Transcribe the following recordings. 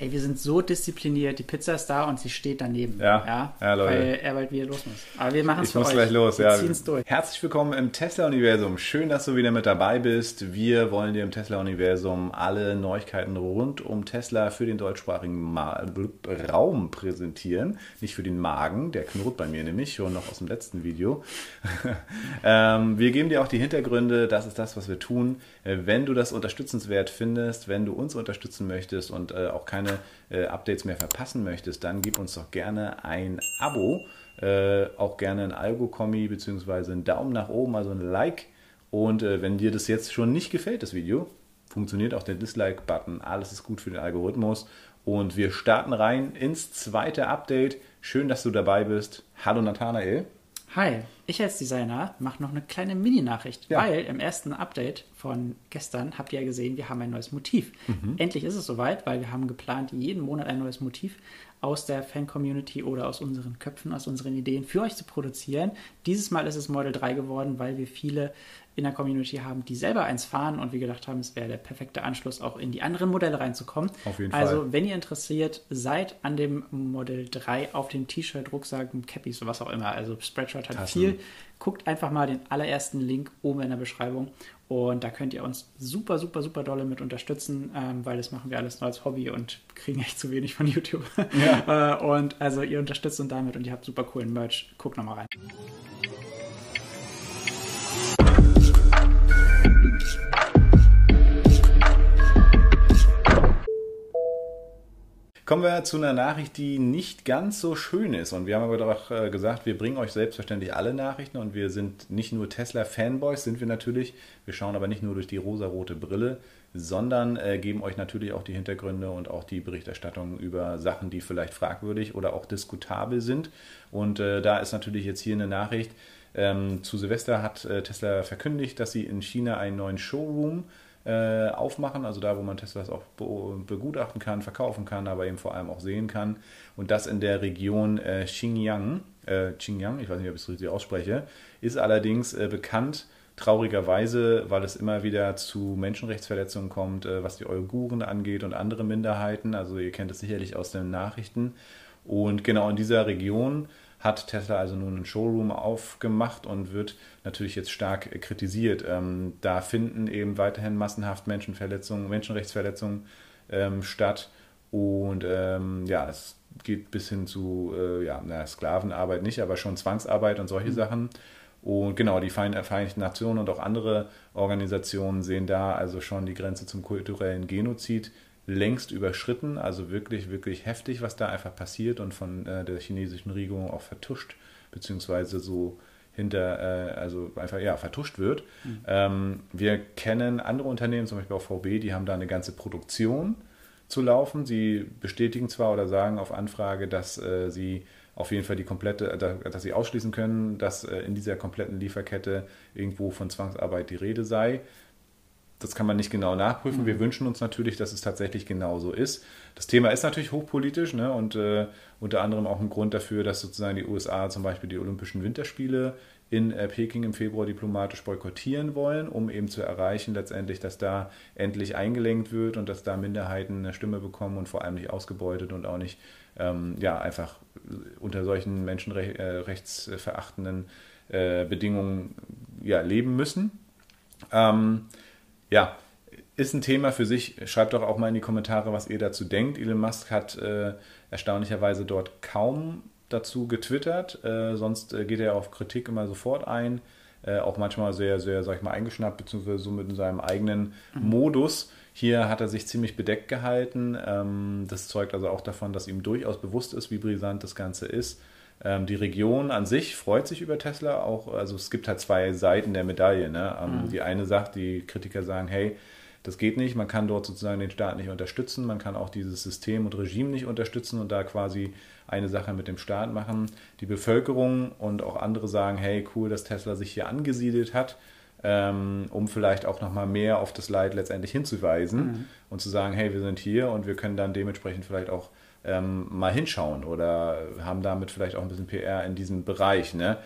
Ey, wir sind so diszipliniert, die Pizza ist da und sie steht daneben. Ja, ja, ja Leute. Weil er bald wieder los muss. Aber wir machen es Ich muss euch. gleich los, wir ja. durch. Herzlich willkommen im Tesla-Universum. Schön, dass du wieder mit dabei bist. Wir wollen dir im Tesla-Universum alle Neuigkeiten rund um Tesla für den deutschsprachigen Ma Raum präsentieren. Nicht für den Magen, der knurrt bei mir nämlich, schon noch aus dem letzten Video. ähm, wir geben dir auch die Hintergründe, das ist das, was wir tun. Äh, Wenn du das unterstützenswert findest, wenn du uns unterstützen möchtest und äh, auch keine äh, Updates mehr verpassen möchtest, dann gib uns doch gerne ein Abo, äh, auch gerne ein Algo-Kommi bzw. einen Daumen nach oben, also ein Like. Und äh, wenn dir das jetzt schon nicht gefällt, das Video, funktioniert auch der Dislike-Button. Alles ist gut für den Algorithmus. Und wir starten rein ins zweite Update. Schön, dass du dabei bist. Hallo Nathanael. Hi, ich als Designer mache noch eine kleine Mini-Nachricht, Ja. weil im ersten Update von gestern habt ihr ja gesehen, wir haben ein neues Motiv. Mhm. Endlich ist es soweit, weil wir haben geplant, jeden Monat ein neues Motiv aus der Fan-Community oder aus unseren Köpfen, aus unseren Ideen für euch zu produzieren. Dieses Mal ist es Model 3 geworden, weil wir viele in der Community haben, die selber eins fahren und wir gedacht haben, es wäre der perfekte Anschluss, auch in die anderen Modelle reinzukommen. Auf jeden also, Fall. wenn ihr interessiert seid an dem Model 3 auf dem T-Shirt, Rucksack, Cappies, was auch immer, also Spreadshirt hat Tassen. viel, guckt einfach mal den allerersten Link oben in der Beschreibung und da könnt ihr uns super, super, super dolle mit unterstützen, ähm, weil das machen wir alles nur als Hobby und kriegen echt zu wenig von YouTube. Ja. äh, und also ihr unterstützt uns damit und ihr habt super coolen Merch. Guckt nochmal rein. Kommen wir zu einer Nachricht, die nicht ganz so schön ist. Und wir haben aber doch äh, gesagt, wir bringen euch selbstverständlich alle Nachrichten und wir sind nicht nur Tesla-Fanboys, sind wir natürlich. Wir schauen aber nicht nur durch die rosarote Brille, sondern äh, geben euch natürlich auch die Hintergründe und auch die Berichterstattung über Sachen, die vielleicht fragwürdig oder auch diskutabel sind. Und äh, da ist natürlich jetzt hier eine Nachricht. Ähm, zu Silvester hat Tesla verkündigt, dass sie in China einen neuen Showroom aufmachen, also da, wo man Teslas auch be begutachten kann, verkaufen kann, aber eben vor allem auch sehen kann. Und das in der Region äh, Xinjiang, äh, Xinjiang, ich weiß nicht, ob ich es richtig ausspreche, ist allerdings äh, bekannt, traurigerweise, weil es immer wieder zu Menschenrechtsverletzungen kommt, äh, was die Uiguren angeht und andere Minderheiten. Also ihr kennt es sicherlich aus den Nachrichten. Und genau in dieser Region hat Tesla also nun einen Showroom aufgemacht und wird natürlich jetzt stark kritisiert. Ähm, da finden eben weiterhin massenhaft Menschenverletzungen, Menschenrechtsverletzungen ähm, statt. Und ähm, ja, es geht bis hin zu äh, ja, na, Sklavenarbeit nicht, aber schon Zwangsarbeit und solche Sachen. Und genau, die Verein- Vereinigten Nationen und auch andere Organisationen sehen da also schon die Grenze zum kulturellen Genozid längst überschritten. Also wirklich, wirklich heftig, was da einfach passiert und von äh, der chinesischen Regierung auch vertuscht, beziehungsweise so hinter, äh, also einfach ja, vertuscht wird. Ähm, wir kennen andere Unternehmen, zum Beispiel auch VW, die haben da eine ganze Produktion zu laufen. Sie bestätigen zwar oder sagen auf Anfrage, dass äh, sie auf jeden Fall die komplette, da- dass sie ausschließen können, dass äh, in dieser kompletten Lieferkette irgendwo von Zwangsarbeit die Rede sei. Das kann man nicht genau nachprüfen. Wir wünschen uns natürlich, dass es tatsächlich genau so ist. Das Thema ist natürlich hochpolitisch ne? und äh, unter anderem auch ein Grund dafür, dass sozusagen die USA zum Beispiel die Olympischen Winterspiele in äh, Peking im Februar diplomatisch boykottieren wollen, um eben zu erreichen letztendlich, dass da endlich eingelenkt wird und dass da Minderheiten eine Stimme bekommen und vor allem nicht ausgebeutet und auch nicht ähm, ja, einfach unter solchen menschenrechtsverachtenden äh, Bedingungen ja, leben müssen. Ähm, ja, ist ein Thema für sich. Schreibt doch auch mal in die Kommentare, was ihr dazu denkt. Elon Musk hat äh, erstaunlicherweise dort kaum dazu getwittert. Äh, sonst äh, geht er auf Kritik immer sofort ein. Äh, auch manchmal sehr, sehr, sag ich mal, eingeschnappt, beziehungsweise so mit in seinem eigenen Modus. Hier hat er sich ziemlich bedeckt gehalten. Ähm, das zeugt also auch davon, dass ihm durchaus bewusst ist, wie brisant das Ganze ist. Ähm, die Region an sich freut sich über Tesla auch. Also es gibt halt zwei Seiten der Medaille. Ne? Ähm, Die eine sagt, die Kritiker sagen, hey, das geht nicht, man kann dort sozusagen den Staat nicht unterstützen, man kann auch dieses System und Regime nicht unterstützen und da quasi eine Sache mit dem Staat machen. Die Bevölkerung und auch andere sagen, hey, cool, dass Tesla sich hier angesiedelt hat, ähm, um vielleicht auch nochmal mehr auf das Leid letztendlich hinzuweisen und zu sagen, hey, wir sind hier und wir können dann dementsprechend vielleicht auch ähm, mal hinschauen oder haben damit vielleicht auch ein bisschen PR in diesem Bereich. Ne?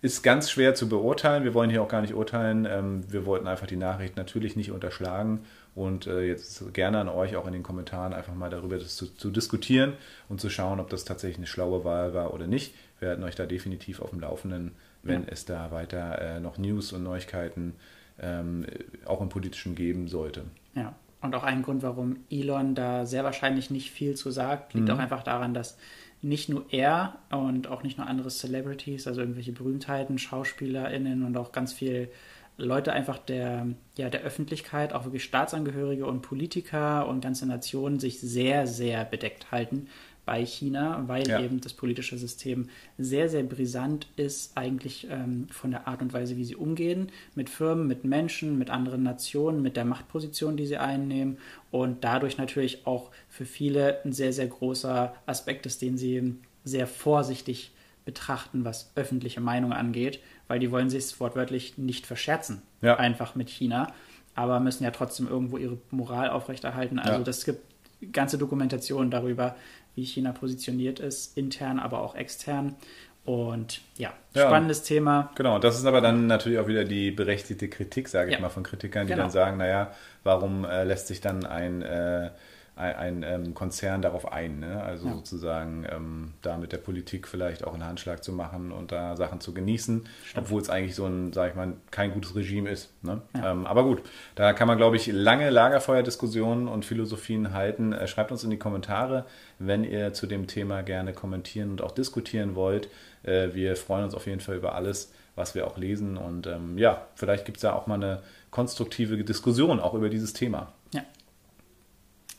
Ist ganz schwer zu beurteilen. Wir wollen hier auch gar nicht urteilen. Ähm, wir wollten einfach die Nachricht natürlich nicht unterschlagen Und äh, jetzt gerne an euch auch in den Kommentaren einfach mal darüber zu, zu, diskutieren und zu schauen, ob das tatsächlich eine schlaue Wahl war oder nicht. Wir halten euch da definitiv auf dem Laufenden, wenn ja. es da weiter äh, noch News und Neuigkeiten ähm, auch im Politischen geben sollte. Ja, und auch ein Grund, warum Elon da sehr wahrscheinlich nicht viel zu sagt, liegt mhm. auch einfach daran, dass nicht nur er und auch nicht nur andere Celebrities, also irgendwelche Berühmtheiten, SchauspielerInnen und auch ganz viel Leute einfach der, ja, der Öffentlichkeit, auch wirklich Staatsangehörige und Politiker und ganze Nationen sich sehr, sehr bedeckt halten bei China, weil ja. eben das politische System sehr, sehr brisant ist, eigentlich ähm, von der Art und Weise, wie sie umgehen, mit Firmen, mit Menschen, mit anderen Nationen, mit der Machtposition, die sie einnehmen und dadurch natürlich auch für viele ein sehr, sehr großer Aspekt ist, den sie sehr vorsichtig betrachten, was öffentliche Meinung angeht, weil die wollen sich wortwörtlich nicht verscherzen, ja. einfach mit China, aber müssen ja trotzdem irgendwo ihre Moral aufrechterhalten. Also ja. das gibt ganze Dokumentationen darüber, wie China positioniert ist, intern, aber auch extern. Und ja, spannendes ja, Thema. Genau, das ist aber dann natürlich auch wieder die berechtigte Kritik, sage ich ja. mal, von Kritikern, die genau. dann sagen, naja, warum äh, lässt sich dann ein äh, ein, ein ähm, Konzern darauf ein. Ne? Also ja. sozusagen ähm, da mit der Politik vielleicht auch einen Handschlag zu machen und da Sachen zu genießen, Stimmt. obwohl es eigentlich so ein, sage ich mal, kein gutes Regime ist. Ne? Ja. Ähm, aber gut, da kann man, glaube ich, lange Lagerfeuerdiskussionen und Philosophien halten. Äh, schreibt uns in die Kommentare, wenn ihr zu dem Thema gerne kommentieren und auch diskutieren wollt. Äh, wir freuen uns auf jeden Fall über alles, was wir auch lesen. Und ähm, ja, vielleicht gibt es da auch mal eine konstruktive Diskussion auch über dieses Thema.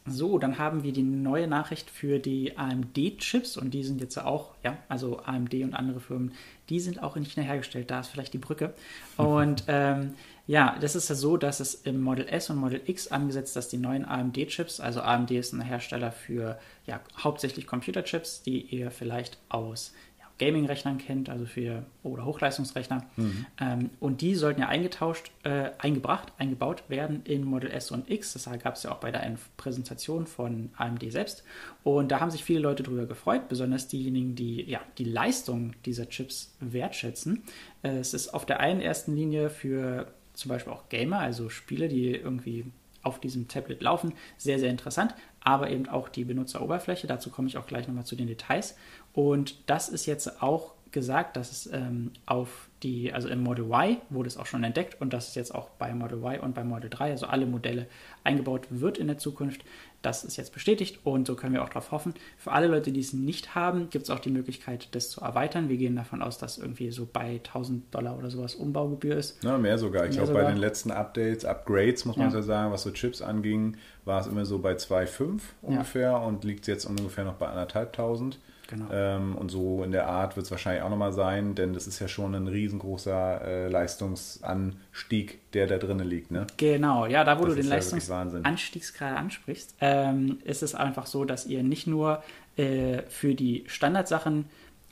So, dann haben wir die neue Nachricht für die AMD-Chips und die sind jetzt auch, ja, also AMD und andere Firmen, die sind auch in China hergestellt. Da ist vielleicht die Brücke. Und ähm, ja, das ist ja so, dass es im Model S und Model X angesetzt, dass die neuen AMD-Chips, also AMD ist ein Hersteller für ja, hauptsächlich Computerchips, die ihr vielleicht aus Gaming-Rechnern kennt, also für oder Hochleistungsrechner. Mhm. Ähm, und die sollten ja eingetauscht, äh, eingebracht, eingebaut werden in Model S und X. Das gab es ja auch bei der Präsentation von AMD selbst. Und da haben sich viele Leute drüber gefreut, besonders diejenigen, die ja die Leistung dieser Chips wertschätzen. Äh, es ist auf der einen ersten Linie für zum Beispiel auch Gamer, also Spiele, die irgendwie auf diesem Tablet laufen. Sehr, sehr interessant, aber eben auch die Benutzeroberfläche. Dazu komme ich auch gleich nochmal zu den Details. Und das ist jetzt auch gesagt, dass es ähm, auf die, also im Model Y wurde es auch schon entdeckt und dass es jetzt auch bei Model Y und bei Model 3, also alle Modelle eingebaut wird in der Zukunft. Das ist jetzt bestätigt und so können wir auch darauf hoffen. Für alle Leute, die es nicht haben, gibt es auch die Möglichkeit, das zu erweitern. Wir gehen davon aus, dass irgendwie so bei 1000 Dollar oder sowas Umbaugebühr ist. Ja, mehr sogar. Ich glaube, bei den letzten Updates, Upgrades, muss man ja. ja sagen, was so Chips anging, war es immer so bei 2,5 ungefähr ja. und liegt jetzt ungefähr noch bei 1.500. Genau. Ähm, und so in der Art wird es wahrscheinlich auch nochmal sein, denn das ist ja schon ein riesengroßer äh, Leistungsanstieg, der da drinnen liegt. Ne? Genau, ja, da wo das du den Leistungsanstieg gerade ansprichst, ähm, ist es einfach so, dass ihr nicht nur äh, für die Standardsachen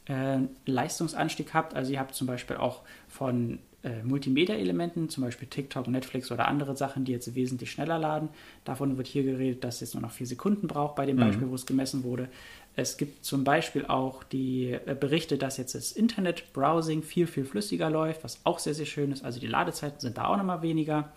äh, Leistungsanstieg habt, also ihr habt zum Beispiel auch von äh, Multimedia-Elementen, zum Beispiel TikTok, Netflix oder andere Sachen, die jetzt wesentlich schneller laden. Davon wird hier geredet, dass es jetzt nur noch vier Sekunden braucht bei dem mhm. Beispiel, wo es gemessen wurde. Es gibt zum Beispiel auch die äh, Berichte, dass jetzt das Internet-Browsing viel, viel flüssiger läuft, was auch sehr, sehr schön ist. Also die Ladezeiten sind da auch nochmal weniger.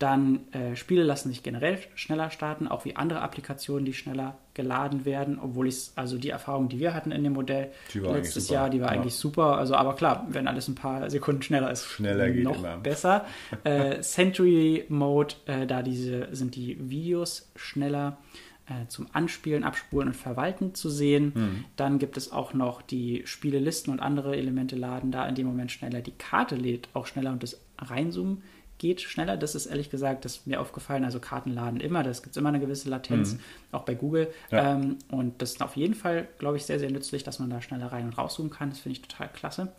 Dann äh, Spiele lassen sich generell schneller starten, auch wie andere Applikationen, die schneller geladen werden, obwohl ich also die Erfahrung, die wir hatten in dem Modell letztes Jahr, die war ja. eigentlich super. Also aber klar, wenn alles ein paar Sekunden schneller ist, schneller geht noch immer. besser. äh, Century Mode, äh, da diese sind die Videos schneller äh, zum Anspielen, Abspulen und Verwalten zu sehen. Mhm. Dann gibt es auch noch die Spielelisten und andere Elemente laden da in dem Moment schneller. Die Karte lädt auch schneller und das Reinzoomen geht schneller. Das ist ehrlich gesagt, das ist mir aufgefallen. Also Karten laden immer, das gibt immer eine gewisse Latenz, mhm. auch bei Google. Ja. Ähm, und das ist auf jeden Fall, glaube ich, sehr, sehr nützlich, dass man da schneller rein und rauszoomen kann. Das finde ich total klasse.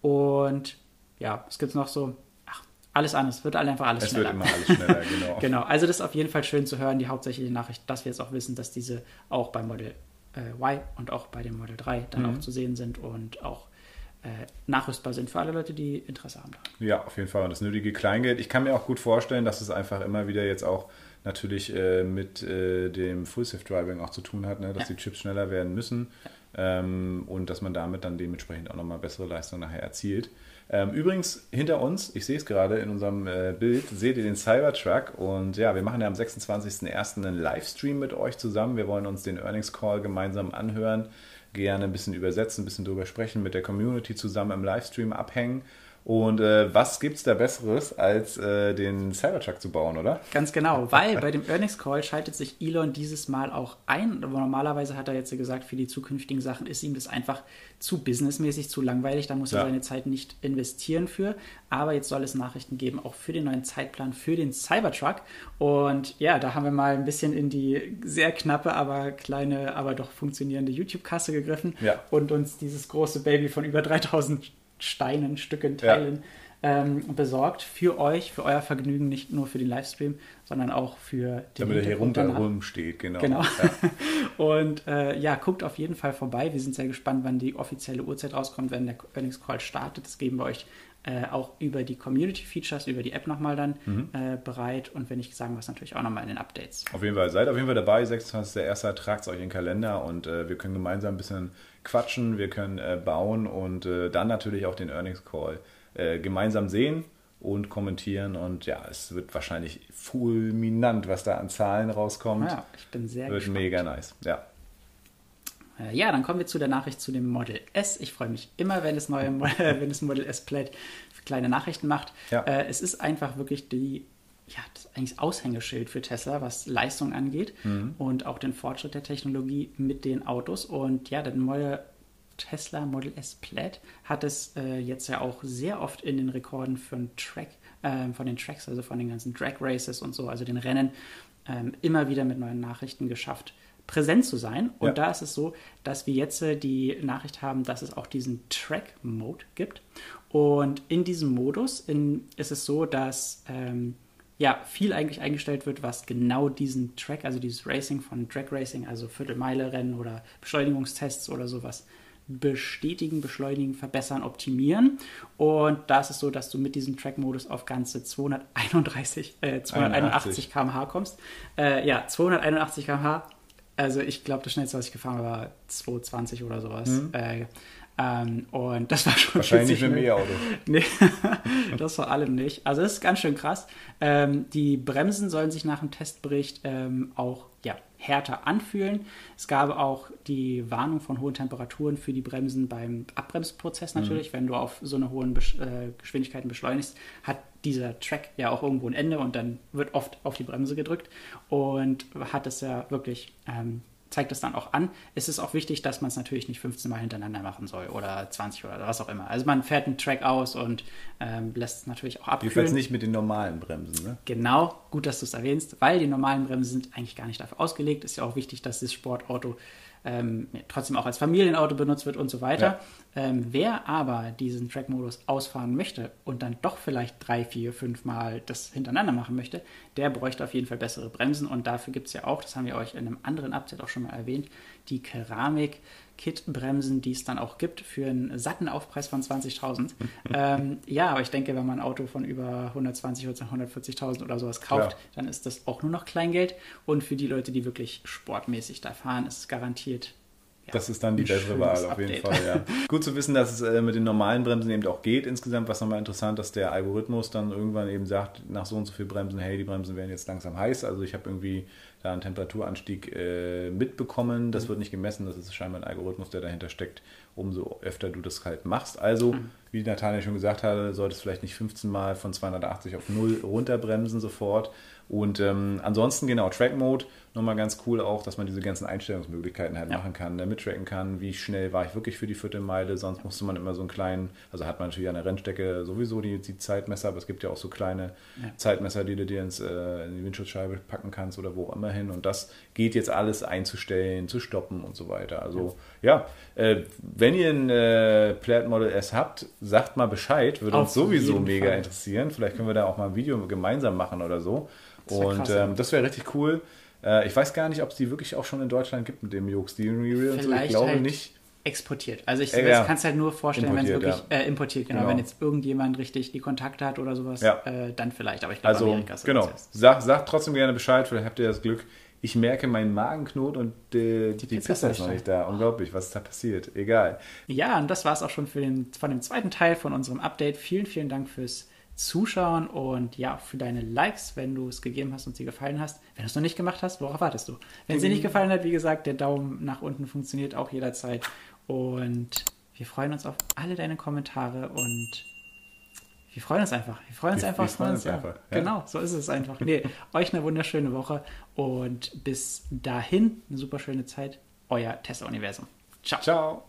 Und ja, es gibt noch so alles anders, wird einfach alles es schneller. Es wird immer alles schneller, genau. genau, also das ist auf jeden Fall schön zu hören, die hauptsächliche Nachricht, dass wir jetzt auch wissen, dass diese auch beim Model äh, Y und auch bei dem Model 3 dann mhm. auch zu sehen sind und auch äh, nachrüstbar sind für alle Leute, die Interesse haben. Ja, auf jeden Fall. Und das nötige Kleingeld. Ich kann mir auch gut vorstellen, dass es einfach immer wieder jetzt auch natürlich äh, mit äh, dem Full Safe Driving auch zu tun hat, ne? dass ja. die Chips schneller werden müssen ähm, und dass man damit dann dementsprechend auch nochmal bessere Leistung nachher erzielt. Ähm, übrigens, hinter uns, ich sehe es gerade in unserem äh, Bild, seht ihr den Cybertruck und ja, wir machen ja am 26.01. einen Livestream mit euch zusammen. Wir wollen uns den Earnings Call gemeinsam anhören, gerne ein bisschen übersetzen, ein bisschen drüber sprechen, mit der Community zusammen im Livestream abhängen und äh, was gibt es da Besseres, als äh, den Cybertruck zu bauen, oder? Ganz genau, weil bei dem Earnings Call schaltet sich Elon dieses Mal auch ein. Aber normalerweise hat er jetzt gesagt, für die zukünftigen Sachen ist ihm das einfach zu businessmäßig, zu langweilig. Da muss er seine Zeit nicht investieren für. Aber jetzt soll es Nachrichten geben, auch für den neuen Zeitplan für den Cybertruck. Und ja, da haben wir mal ein bisschen in die sehr knappe, aber kleine, aber doch funktionierende YouTube-Kasse gegriffen ja. und uns dieses große Baby von über 3000 Steinen, Stücken, Teilen ja. ähm, besorgt für euch, für euer Vergnügen, nicht nur für den Livestream, sondern auch für den Damit er hier rundherum steht, genau. genau. Ja. Und äh, ja, guckt auf jeden Fall vorbei. Wir sind sehr gespannt, wann die offizielle Uhrzeit rauskommt, wenn der Earnings Call startet. Das geben wir euch äh, auch über die Community Features, über die App nochmal dann mhm. äh, bereit. Und wenn ich sagen was natürlich auch nochmal in den Updates. Auf jeden Fall, seid auf jeden Fall dabei. 26.01. tragt es euch in den Kalender und äh, wir können gemeinsam ein bisschen quatschen, wir können äh, bauen und äh, dann natürlich auch den Earnings Call äh, gemeinsam sehen und kommentieren. Und ja, es wird wahrscheinlich fulminant, was da an Zahlen rauskommt. Ja, ich bin sehr Wird gespannt. mega nice, ja. Äh, ja, dann kommen wir zu der Nachricht zu dem Model S. Ich freue mich immer, wenn es neue wenn es Model S Plaid kleine Nachrichten macht. Ja. Äh, es ist einfach wirklich die ja, das ist eigentlich Aushängeschild für Tesla, was Leistung angeht mhm. und auch den Fortschritt der Technologie mit den Autos. Und ja, der neue Tesla Model S Plaid hat es äh, jetzt ja auch sehr oft in den Rekorden von Track, äh, von den Tracks, also von den ganzen Drag Races und so, also den Rennen, äh, immer wieder mit neuen Nachrichten geschafft, präsent zu sein. Und ja. da ist es so, dass wir jetzt äh, die Nachricht haben, dass es auch diesen Track Mode gibt. Und in diesem Modus in, ist es so, dass ähm, ja, viel eigentlich eingestellt wird, was genau diesen Track, also dieses Racing von Drag Racing, also Viertelmeile-Rennen oder Beschleunigungstests oder sowas bestätigen, beschleunigen, verbessern, optimieren. Und da ist es so, dass du mit diesem Track-Modus auf ganze 231, äh, 281 km/h kommst. Äh, ja, 281 km/h. Also ich glaube, das schnellste, was ich gefahren habe, war 220 oder sowas. Mhm. Äh, ähm, und das war schon Wahrscheinlich nicht mit dem E-Auto. Nee, das vor allem nicht. Also das ist ganz schön krass. Ähm, die Bremsen sollen sich nach dem Testbericht ähm, auch ja, härter anfühlen. Es gab auch die Warnung von hohen Temperaturen für die Bremsen beim Abbremsprozess natürlich. Mhm. Wenn du auf so eine hohen Besch äh, Geschwindigkeiten beschleunigst, hat dieser Track ja auch irgendwo ein Ende und dann wird oft auf die Bremse gedrückt und hat es ja wirklich ähm, zeigt es dann auch an. Es ist auch wichtig, dass man es natürlich nicht 15 Mal hintereinander machen soll oder 20 oder was auch immer. Also man fährt einen Track aus und ähm, lässt es natürlich auch abkühlen. Jedenfalls nicht mit den normalen Bremsen, ne? Genau, gut, dass du es erwähnst, weil die normalen Bremsen sind eigentlich gar nicht dafür ausgelegt. Ist ja auch wichtig, dass das Sportauto ähm, trotzdem auch als Familienauto benutzt wird und so weiter. Ja. Ähm, wer aber diesen Track-Modus ausfahren möchte und dann doch vielleicht drei, vier, fünf Mal das hintereinander machen möchte, der bräuchte auf jeden Fall bessere Bremsen und dafür gibt es ja auch, das haben wir euch in einem anderen Update auch schon mal erwähnt, die Keramik Kit-Bremsen, die es dann auch gibt, für einen satten Aufpreis von 20.000. ähm, ja, aber ich denke, wenn man ein Auto von über 120 oder 140.000 oder sowas kauft, ja. dann ist das auch nur noch Kleingeld. Und für die Leute, die wirklich sportmäßig da fahren, ist es garantiert das ist dann die bessere Wahl auf jeden Fall, ja. Gut zu wissen, dass es äh, mit den normalen Bremsen eben auch geht insgesamt, was nochmal interessant, dass der Algorithmus dann irgendwann eben sagt, nach so und so viel Bremsen, hey, die Bremsen werden jetzt langsam heiß. Also ich habe irgendwie da einen Temperaturanstieg äh, mitbekommen. Das mhm. wird nicht gemessen, das ist scheinbar ein Algorithmus, der dahinter steckt, umso öfter du das halt machst. Also, mhm. wie Natalia schon gesagt hatte, solltest du vielleicht nicht 15 Mal von 280 auf 0 runterbremsen sofort. Und ähm, ansonsten genau, Track Mode nochmal ganz cool auch, dass man diese ganzen Einstellungsmöglichkeiten halt ja. machen kann, ne, mittracken kann, wie schnell war ich wirklich für die Viertelmeile, sonst musste man immer so einen kleinen, also hat man natürlich an der Rennstrecke sowieso die, die Zeitmesser, aber es gibt ja auch so kleine ja. Zeitmesser, die du dir ins, äh, in die Windschutzscheibe packen kannst oder wo auch immer hin und das geht jetzt alles einzustellen, zu stoppen und so weiter. Also ja, ja äh, wenn ihr ein äh, Plaid Model S habt, sagt mal Bescheid, würde uns sowieso mega Fall. interessieren. Vielleicht können wir da auch mal ein Video gemeinsam machen oder so. Das und krass, ähm, das wäre richtig cool. Äh, ich weiß gar nicht, ob es die wirklich auch schon in Deutschland gibt mit dem Yoke Steering Wheel. So. Ich glaube halt nicht. exportiert. Also ich Äh, ja. kann es halt nur vorstellen, wenn es wirklich äh, importiert, genau, Genau. wenn jetzt irgendjemand richtig die Kontakte hat oder sowas, Ja. äh, dann vielleicht. Aber ich glaube, Also, Amerika ist genau. das Sag, sagt trotzdem gerne Bescheid, vielleicht habt ihr das Glück. Ich merke meinen Magenknot und äh, die, Pizza Pizza, ist noch nicht da. Unglaublich, was ist da passiert? Egal. Ja, und das war es auch schon für den, von dem zweiten Teil von unserem Update. Vielen, vielen Dank fürs Zuschauen und ja, für deine Likes, wenn du es gegeben hast und sie gefallen hast. Wenn du es noch nicht gemacht hast, worauf wartest du? Wenn sie nicht gefallen hat, wie gesagt, der Daumen nach unten funktioniert auch jederzeit. Und wir freuen uns auf alle deine Kommentare und wir freuen uns einfach. Wir freuen uns Wir- einfach. wir freuen uns ja. einfach, ja. Genau, so ist es einfach. Nee, euch eine wunderschöne Woche und bis dahin eine super schöne Zeit. Euer Tesla-Universum. Ciao. Ciao.